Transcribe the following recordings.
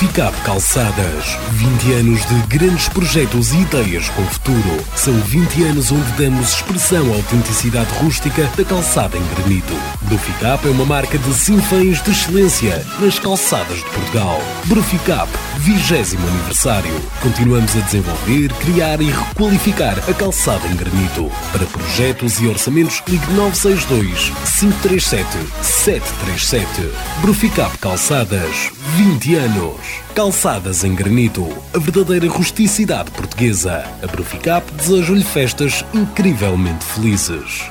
Bruficap Calçadas. 20 anos de grandes projetos e ideias com futuro. São 20 anos onde damos expressão à autenticidade rústica da calçada em granito. Bruficap é uma marca de sinfãs de excelência nas calçadas de Portugal. Bruficap, 20 aniversário. Continuamos a desenvolver, criar e requalificar a calçada em granito. Para projetos e orçamentos, ligue 962 537 737. Bruficap Calçadas. 20 anos. Calçadas em granito, a verdadeira rusticidade portuguesa. A Bruficap deseja-lhe festas incrivelmente felizes.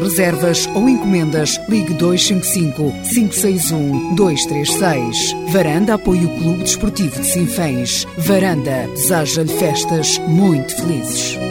reservas ou encomendas, ligue 255 561 236. Varanda apoia o Clube Desportivo de Sinfãs. Varanda deseja-lhe festas muito felizes.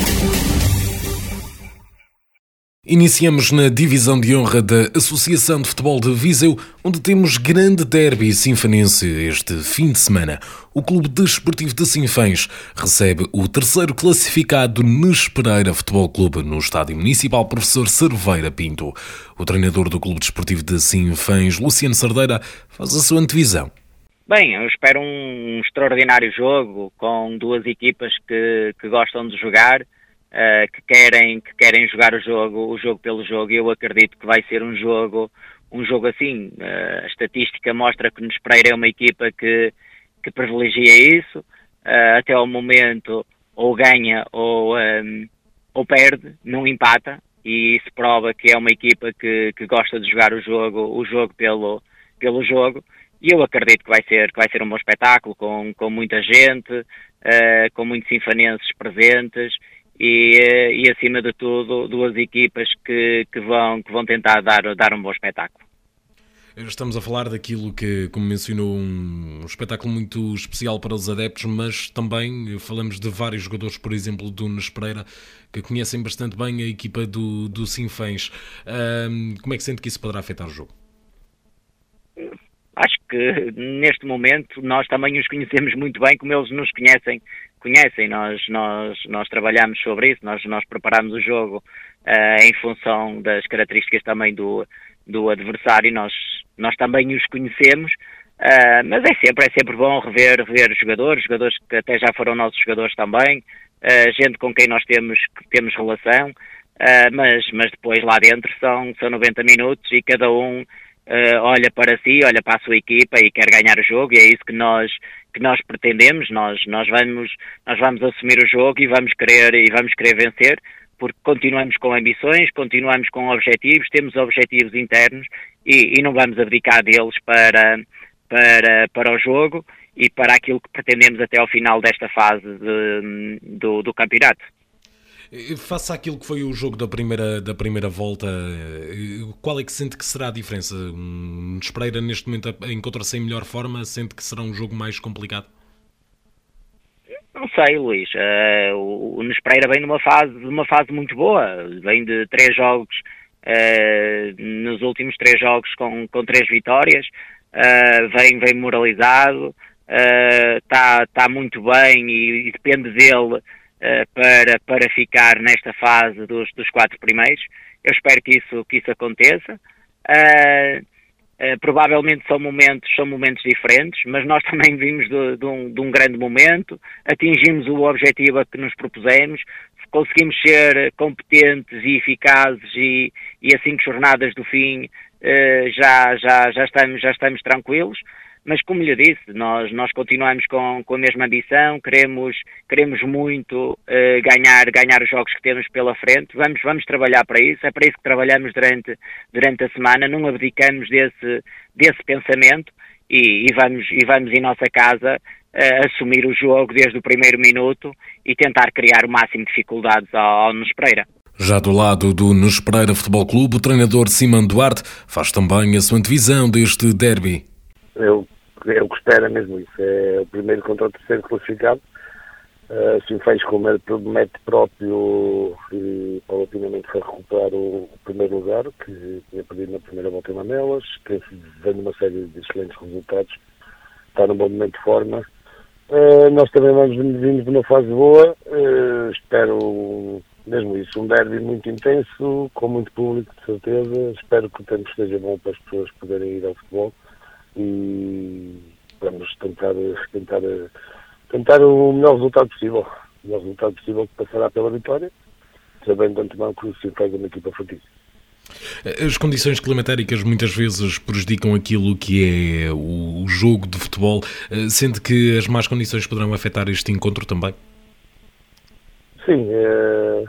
Iniciamos na divisão de honra da Associação de Futebol de Viseu, onde temos grande derby sinfanense este fim de semana. O Clube Desportivo de Sinfãs recebe o terceiro classificado Nes Pereira Futebol Clube no Estádio Municipal Professor Cerveira Pinto. O treinador do Clube Desportivo de Sinfãs, Luciano Sardeira, faz a sua antevisão. Bem, eu espero um extraordinário jogo com duas equipas que, que gostam de jogar uh, que querem que querem jogar o jogo o jogo pelo jogo. Eu acredito que vai ser um jogo um jogo assim. Uh, a estatística mostra que nos Pereira é uma equipa que que privilegia isso. Uh, até ao momento ou ganha ou um, ou perde, não empata e isso prova que é uma equipa que, que gosta de jogar o jogo o jogo pelo pelo jogo e eu acredito que vai ser que vai ser um bom espetáculo com, com muita gente uh, com muitos sinfanenses presentes e, eh, e acima de tudo duas equipas que, que, vão, que vão tentar dar, dar um bom espetáculo. Estamos a falar daquilo que, como mencionou, um, espetáculo muito especial para os adeptos, mas também falamos de vários jogadores, por exemplo, do Nunes Pereira, que conhecem bastante bem a equipa do, do Sinfãs. Um, como é que sente que isso poderá afetar o jogo? Acho que neste momento nós também os conhecemos muito bem, como eles nos conhecem conhecem, nós, nós, nós trabalhamos sobre isso, nós, nós preparamos o jogo uh, em função das características também do, do adversário, nós, nós também os conhecemos, uh, mas é sempre, é sempre bom rever, rever jogadores, jogadores que até já foram nossos jogadores também, uh, gente com quem nós temos, temos relação, mas, mas depois lá dentro são, são 90 minutos e cada um uh, olha para si, olha para a sua equipa e quer ganhar o jogo e é isso que nós que nós pretendemos, nós nós vamos nós vamos assumir o jogo e vamos querer e vamos querer vencer porque continuamos com ambições, continuamos com objetivos, temos objetivos internos e, e não vamos abdicar deles para para para o jogo e para aquilo que pretendemos até ao final desta fase de, do, do campeonato. Faça aquilo que foi o jogo da primeira, da primeira volta, qual é que sente que será a diferença? Um Espreira neste momento encontra-se em melhor forma, sente que será um jogo mais complicado? Não sei, Luís. Uh, o Nespreira vem numa fase, numa fase muito boa. Vem de três jogos, uh, nos últimos três jogos com, com três vitórias. Uh, vem, vem moralizado, está tá muito bem e, e depende dele uh, para, para ficar nesta fase dos, dos quatro primeiros. Eu espero que isso, que isso aconteça. Uh, uh, provavelmente são momentos, são momentos diferentes, mas nós também vimos de, de, um, de um grande momento, atingimos o objetivo a que nos propusemos, conseguimos ser competentes e eficazes e, e a cinco jornadas do fim já, já, já, estamos, já estamos tranquilos mas como lhe disse, nós, nós continuamos com, com a mesma ambição, queremos, queremos muito uh, ganhar, ganhar os jogos que temos pela frente, vamos, vamos trabalhar para isso, é para isso que trabalhamos durante, durante a semana, não abdicamos desse, desse pensamento e, e vamos, e vamos em nossa casa uh, assumir o jogo desde o primeiro minuto e tentar criar o máximo de dificuldades ao, ao Nunes Pereira. Já do lado do Nunes Pereira Futebol Clube, o treinador Simão Duarte faz também a sua antevisão deste derby. Eu é o que espera mesmo isso. É o primeiro contra o terceiro classificado. Uh, Sinfãs com mérito próprio e paulatinamente foi recuperar o, o, primeiro lugar que tinha perdido na primeira volta em Mamelas, que vem numa série de excelentes resultados, está num bom momento de forma. Uh, nós também vamos vindo de uma fase boa, uh, espero mesmo isso, um derby muito intenso, com muito público de certeza, espero que o tempo esteja bom para as pessoas poderem ir ao futebol e vamos tentar, tentar, tentar o melhor resultado possível. O melhor resultado possível que passará pela vitória, sabendo de antemão que o faz uma equipa fortíssima. As condições climatéricas muitas vezes prejudicam aquilo que é o jogo de futebol, eh, sendo que as más condições poderão afetar este encontro também? Sim, é,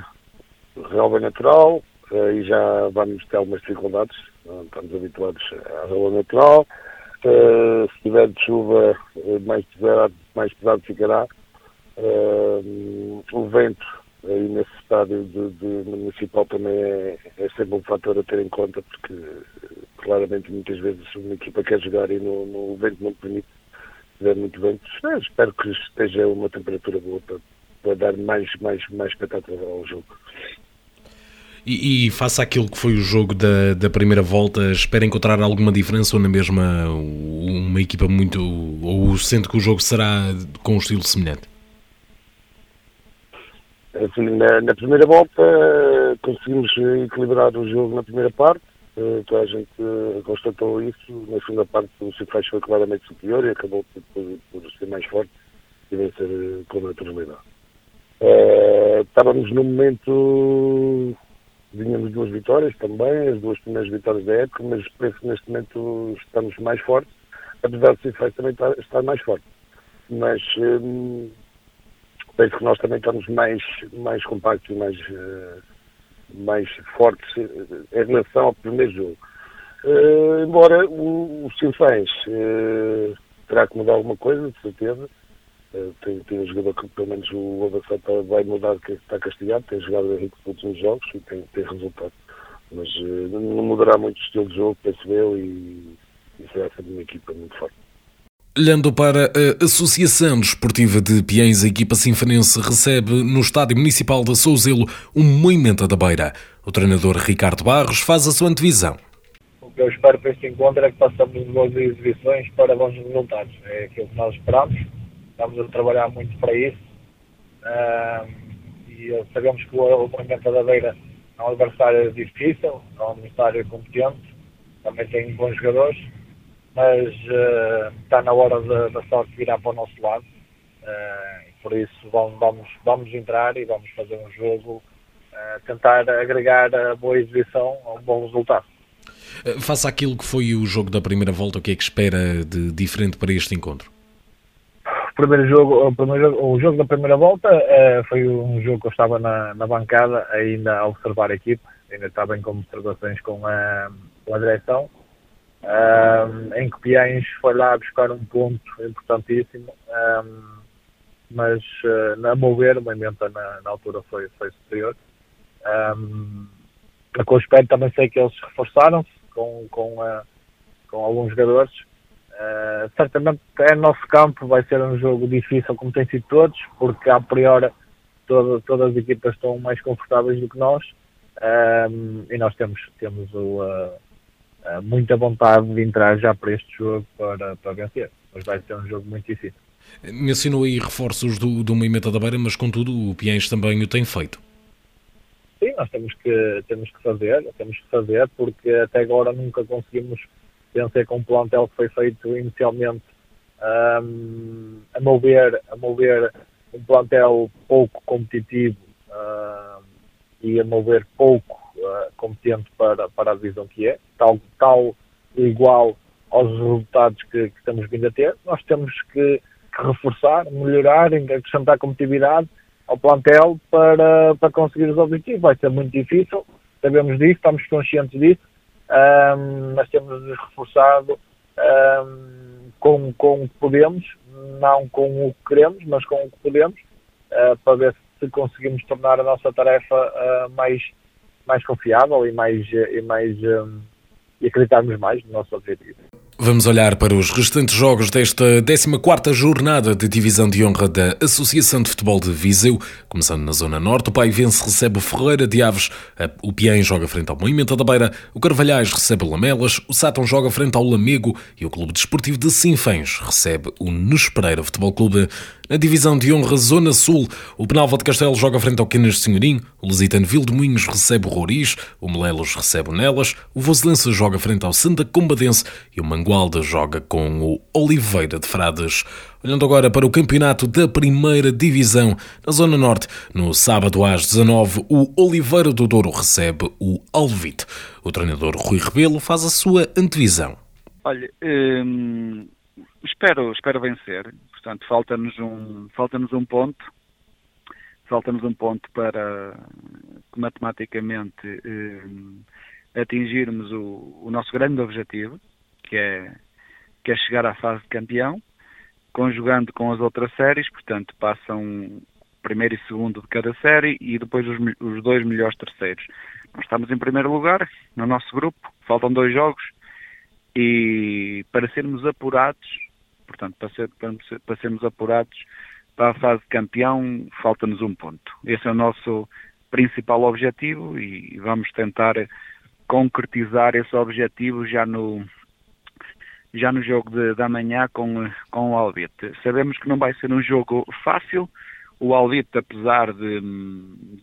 relva natural eh, e já vamos ter algumas dificuldades, estamos habituados à relva natural, Uh, se tiver de chuva, eh, mais pesado, mais pesado ficará. Uh, o vento aí nesse estádio de, de municipal também é, é, sempre um fator a ter em conta, porque claramente muitas vezes uma equipa quer jogar e no, no o vento não permite tiver muito vento. espero que esteja uma temperatura boa para, para dar mais, mais, mais espetáculo ao jogo. E, e faça aquilo que foi o jogo da, da primeira volta, espera encontrar alguma diferença ou na mesma uma equipa muito. ou sente que o jogo será com um estilo semelhante? Assim, na, na, primeira volta conseguimos equilibrar o jogo na primeira parte, eh, toda a gente eh, constatou isso. Na segunda parte o Cifrais foi claramente superior e acabou por, por, ser mais forte e vencer eh, com naturalidade. estávamos num momento Vinhamos duas vitórias também, as duas primeiras vitórias da época, mas penso que neste momento estamos mais fortes, apesar de Cifrais também estar, mais forte. Mas hum, penso que nós também estamos mais, mais compactos mais, uh, mais fortes em relação ao primeiro jogo. Uh, embora o, o Sinfãs uh, terá que mudar alguma coisa, de certeza, eh, tem, tem um jogador que pelo menos o avançado vai mudar, que está castigado, tem jogado em nos últimos jogos e tem, tem resultado. Mas uh, não mudará muito o estilo de jogo, penso eu, e, e será sempre uma equipa muito forte. Olhando para a Associação Desportiva de Piens, a equipa sinfonense recebe no Estádio Municipal de Souzelo um movimento da Beira. O treinador Ricardo Barros faz a sua antevisão. O que eu espero para este encontro é que façamos boas exibições para bons resultados. É aquilo que nós esperamos estamos a trabalhar muito para isso. Uh, e sabemos que o, Movimento da Beira é um adversário difícil, é um adversário competente, também tem bons jogadores, mas uh, está na hora da sorte virar para o nosso lado. Uh, por isso vamos, vamos, vamos entrar e vamos fazer um jogo, tentar agregar a boa exibição a um bom resultado. Uh, faça aquilo que foi o jogo da primeira volta, o que é que espera de diferente para este encontro? O primeiro jogo, o, primeiro, o jogo da primeira volta uh, foi um jogo que eu estava na, na, bancada ainda a observar a equipe, ainda estava em observações com a, com a direção, uh, em que Piães foi lá buscar um ponto importantíssimo, mas uh, a meu ver, o Moimenta na, na, altura foi, foi superior. Um, com o espelho também sei que eles reforçaram-se com, com, com alguns jogadores Uh, certamente é nosso campo, vai ser um jogo difícil como tem sido todos, porque a priori todo, todas as equipas estão mais confortáveis do que nós uh, e nós temos, temos o, uh, muita vontade de entrar já para este jogo para, para vencer, mas vai ser um jogo muito difícil. Mencionou aí reforços do, do Moimenta da Beira, mas contudo o Piens também o tem feito. Sim, nós temos que, temos que fazer, temos que fazer, porque até agora nunca conseguimos pensei com um plantel que foi feito inicialmente um, a mover a mover um plantel pouco competitivo uh, e a mover pouco uh, competente para, para a divisão que é, tal, tal igual aos resultados que, que estamos vindo a ter. Nós temos que, que reforçar, melhorar, acrescentar competitividade ao plantel para, para conseguir os objetivos. Vai ser muito difícil, sabemos disso, estamos conscientes disso, um, mas temos reforçado um, com, com o que podemos, não com o que queremos, mas com o que podemos, uh, para ver se conseguimos tornar a nossa tarefa uh, mais, mais confiável e mais, e mais um, e acreditarmos mais no nosso objetivo. Vamos olhar para os restantes jogos desta 14ª jornada de divisão de honra da Associação de Futebol de Viseu. Começando na Zona Norte, o Paivense recebe o Ferreira de Aves, o Piém joga frente ao Moimenta da Beira, o Carvalhais recebe o Lamelas, o Sátão joga frente ao Lamego e o Clube Desportivo de Sinfãs recebe o Nespereira Futebol Clube. Na divisão de honra Zona Sul, o Penalva de Castelo joga frente ao Canas de Senhorim, o Lusitano Vil de Moinhos recebe o Roriz, o Melelos recebe o Nelas, o Voselense joga frente ao Santa Combadense e o Mangualda joga com o Oliveira de Frades. Olhando agora para o campeonato da Primeira Divisão, na Zona Norte, no sábado às 19 o Oliveira do Douro recebe o Alvite. O treinador Rui Rebelo faz a sua antevisão. Olha, hum, espero, espero vencer Portanto, falta-nos um, falta-nos um ponto, falta-nos um ponto para matematicamente eh, atingirmos o, o, nosso grande objetivo, que é, que é chegar à fase de campeão, conjugando com as outras séries, portanto, passam primeiro e segundo de cada série e depois os, os dois melhores terceiros. Nós estamos em primeiro lugar no nosso grupo, faltam dois jogos. E para sermos apurados Portanto, para, ser, para, para sermos apurados para a fase de campeão, falta-nos um ponto. Esse é o nosso principal objetivo e vamos tentar concretizar esse objetivo já no já no jogo de, de amanhã com, com o Alvite. Sabemos que não vai ser um jogo fácil. O Alvite, apesar de,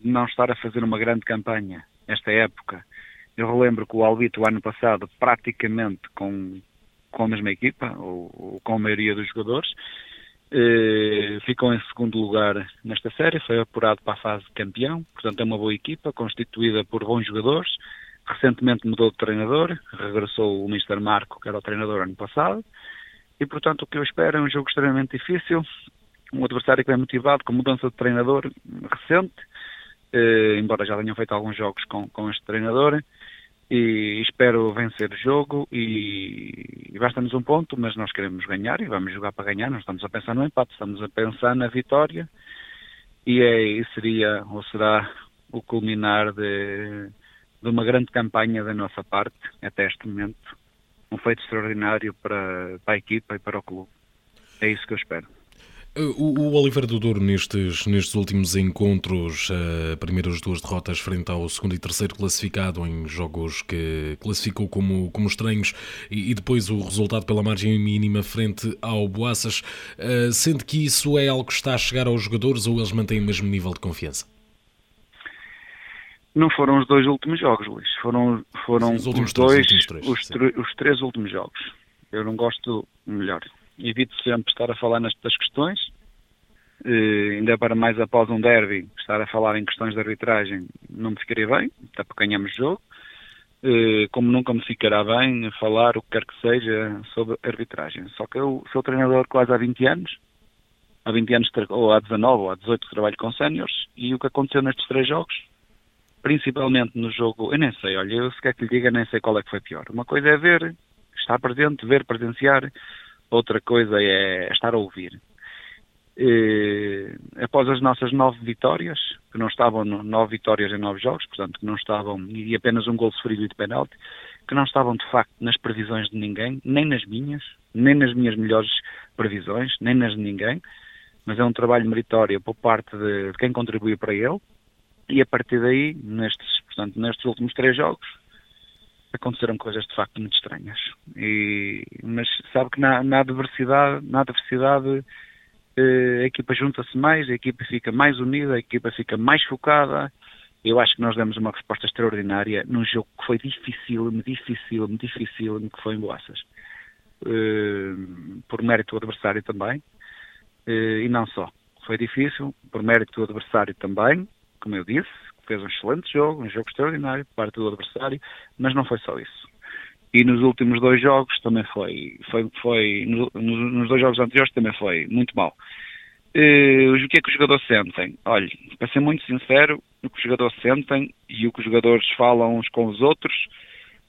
não estar a fazer uma grande campanha esta época, eu relembro que o Alvite o ano passado praticamente com com a mesma equipa, ou, ou com a maioria dos jogadores. Eh, ficou em segundo lugar nesta série, foi apurado para a fase de campeão, portanto é uma boa equipa, constituída por bons jogadores. Recentemente mudou de treinador, regressou o Mr. Marco, que era o treinador ano passado, e portanto o que eu espero é um jogo extremamente difícil, um adversário que é motivado com mudança de treinador recente, eh, embora já tenham feito alguns jogos com, com este treinador, e espero vencer o jogo e, e basta-nos um ponto, mas nós queremos ganhar e vamos jogar para ganhar, não estamos a pensar no empate, estamos a pensar na vitória e é, seria ou será o culminar de, de uma grande campanha da nossa parte até este momento, um feito extraordinário para, para a equipa e para o clube. É isso que eu espero. O, o Oliveira do Douro, nestes, nestes últimos encontros, uh, primeiras duas derrotas frente ao segundo e terceiro classificado em jogos que classificou como, como estranhos e, e depois o resultado pela margem mínima frente ao Boaças, uh, sente que isso é algo que está a chegar aos jogadores ou eles mantêm o mesmo nível de confiança? Não foram os dois últimos jogos, Luís. Foram, foram Sim, os, os dois, três, os, três, os, os três últimos jogos. Eu não gosto, melhor, evito sempre estar a falar nestas questões, uh, ainda para mais após um derby, estar a falar em questões de arbitragem não me ficaria bem, até porque ganhamos jogo. eh, como nunca me ficará bem falar o que quer que seja sobre arbitragem. Só que eu sou treinador quase há 20 anos, há 20 anos, ou há 19 ou há 18 que trabalho com séniores, e o que aconteceu nestes três jogos, principalmente no jogo, eu nem sei, olha, eu se quer que lhe diga, nem sei qual é que foi pior. Uma coisa é ver, estar presente, ver, presenciar, outra coisa é estar a ouvir. E, após as nossas nove vitórias, que não estavam nove vitórias em nove jogos, portanto que não estavam, e apenas um gol sofrido e de penalti, que não estavam de facto nas previsões de ninguém, nem nas minhas, nem nas minhas melhores previsões, nem nas de ninguém, mas é um trabalho meritório por parte de, de quem contribuiu para ele, e a partir daí, nestes, portanto, nestes últimos três jogos, aconteceram coisas de facto muito estranhas. E, mas sabe que na, na adversidade, na adversidade a equipa junta-se mais, a equipa fica mais unida, a equipa fica mais focada. Eu acho que nós demos uma resposta extraordinária num jogo que foi difícil, difícil, difícil, que foi em Boaças. Uh, por mérito do adversário também, uh, e não só. Foi difícil, por mérito do adversário também, como eu disse, fez um excelente jogo, um jogo extraordinário por parte do adversário, mas não foi só isso e nos últimos dois jogos também foi, foi, foi nos, nos dois jogos anteriores também foi muito mal. Uh, o que é que os jogadores sentem? Olha, para ser muito sincero, o que os jogadores sentem e o que os jogadores falam uns com os outros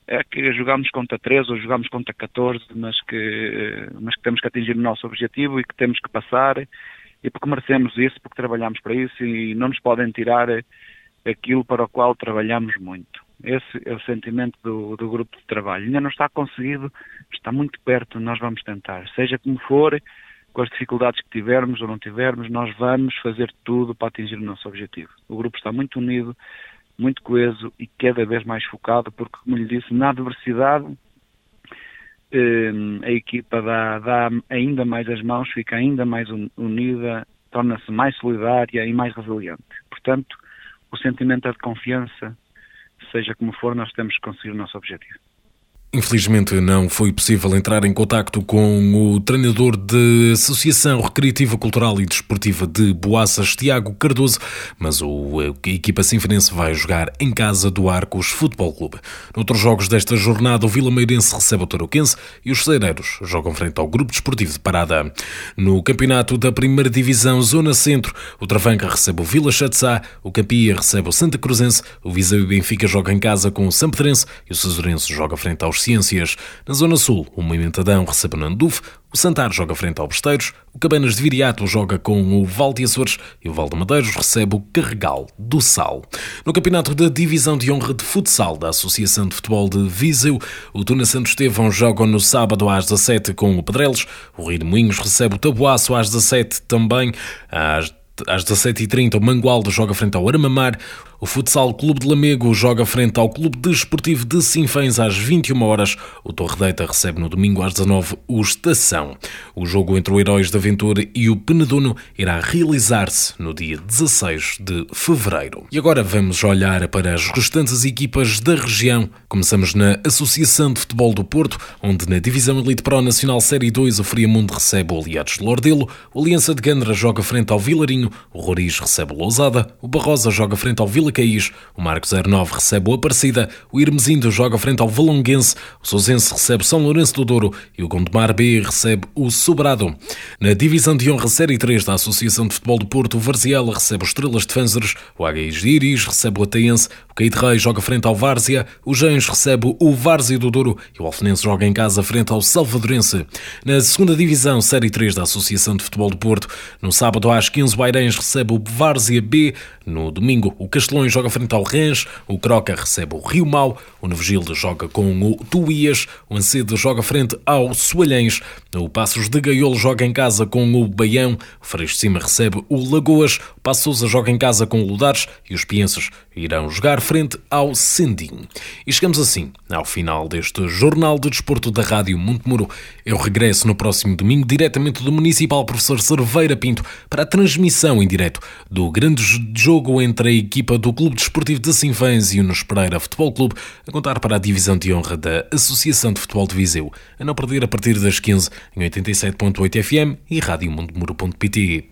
é que jogamos contra 13 ou jogamos contra 14, mas que, mas que temos que atingir o nosso objetivo e que temos que passar e porque merecemos isso, porque trabalhamos para isso e não nos podem tirar aquilo para o qual trabalhamos muito. Esse é o sentimento do, do grupo de trabalho. Ainda não está conseguido, está muito perto, nós vamos tentar. Seja como for, com as dificuldades que tivermos ou não tivermos, nós vamos fazer tudo para atingir o nosso objetivo. O grupo está muito unido, muito coeso e cada vez mais focado, porque, como lhe disse, na adversidade eh, a equipa dá, dá, ainda mais as mãos, fica ainda mais unida, torna-se mais solidária e mais resiliente. Portanto, o sentimento é de confiança, seja como for, nós temos que conseguir o nosso objetivo. Infelizmente não foi possível entrar em contacto com o treinador da Associação Recreativa Cultural e Desportiva de Boaças, Tiago Cardoso, mas o, a equipa sinfonense vai jogar em casa do Arcos Futebol Clube. Noutros jogos desta jornada, o Vila Meirense recebe o Tarouquense e os Cereiros jogam frente ao Grupo Desportivo de Parada. No campeonato da Primeira Divisão Zona Centro, o Travanca recebe o Vila Chatzá, o Campia recebe o Santa Cruzense, o Viseu e Benfica jogam em casa com o Sampedrense e o Cesurense joga frente aos Ciências. Na Zona Sul, o Moimentadão recebe o Nanduf, o Santar joga frente ao Besteiros, o Cabanas de Viriato joga com o Val de Açores e o Val de Madeiros recebe o Carregal do Sal. No campeonato da Divisão de Honra de Futsal da Associação de Futebol de Viseu, o Tuna Santo Estevão joga no sábado às 17 com o Pedrelos, o Rio de Moinhos recebe o Tabuaço às 17 também, às às 17h30, o Mangualdo joga frente ao Armamar. O Futsal Clube de Lamego joga frente ao Clube Desportivo de Sinfãs às 21 horas. O Torre Deita recebe no domingo às 19 o Estação. O jogo entre o Heróis da Aventura e o Penedono irá realizar-se no dia 16 de fevereiro. E agora vamos olhar para as restantes equipas da região. Começamos na Associação de Futebol do Porto, onde na Divisão Elite Pro Nacional Série 2 o Friamundo recebe o Aliados de Lordelo, o Aliança de Gandra joga frente ao Vilarinho, o Roriz recebe o Lousada, o Barrosa joga frente ao Vila Caís, o Marco 09 recebe o Aparecida, o Irmesindo joga frente ao Valonguense, o Sousense recebe o São Lourenço do Douro. E o Gondomar B recebe o Sobrado. Na divisão de honra Série 3 da Associação de Futebol do Porto, o Varziela recebe os Estrelas de o Aguis de Iris recebe o Ataense, o Caíde Rei joga frente ao Várzea, o Gens recebe o Várzea do Douro. E o Alfenense joga em casa frente ao Salvadorense. Na segunda divisão Série 3 da Associação de Futebol do Porto, no sábado às 15 Bairães recebe o Várzea B, no domingo o Castelão Joga frente ao Rens, o Croca recebe o Rio Mau, o Novo Gilde joga com o Tuías, o Ancedo joga frente ao Soalhães, o Passos de Gaiolo joga em casa com o Baião, o Freixo Cima recebe o Lagoas, o Passos joga em casa com o Ludares e os Piensos irão jogar frente ao Sendim. E chegamos assim ao final deste Jornal de Desporto da Rádio Montemuro. Eu regresso no próximo domingo diretamente do Municipal Professor Cerveira Pinto para a transmissão em direto do grande jogo entre a equipa do Clube Desportivo de Sinfãs e o Nos Pereira Futebol Clube, a contar para a divisão de honra da Associação de Futebol de Viseu, a não perder a partir das 15 em 87.8 FM e radiomondemuro.pt.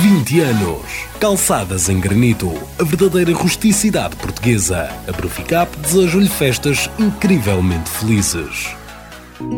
20 anos. Calçadas em granito, a verdadeira rusticidade portuguesa. A Bruficap deseja-lhe festas incrivelmente felizes.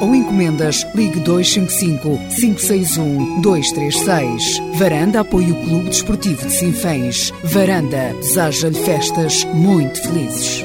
ou encomendas, ligue 255 561 236. Varanda apoia o Clube Desportivo de Sinfãs. Varanda deseja-lhe festas muito felizes.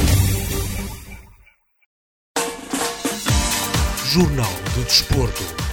Jornal do Desporto.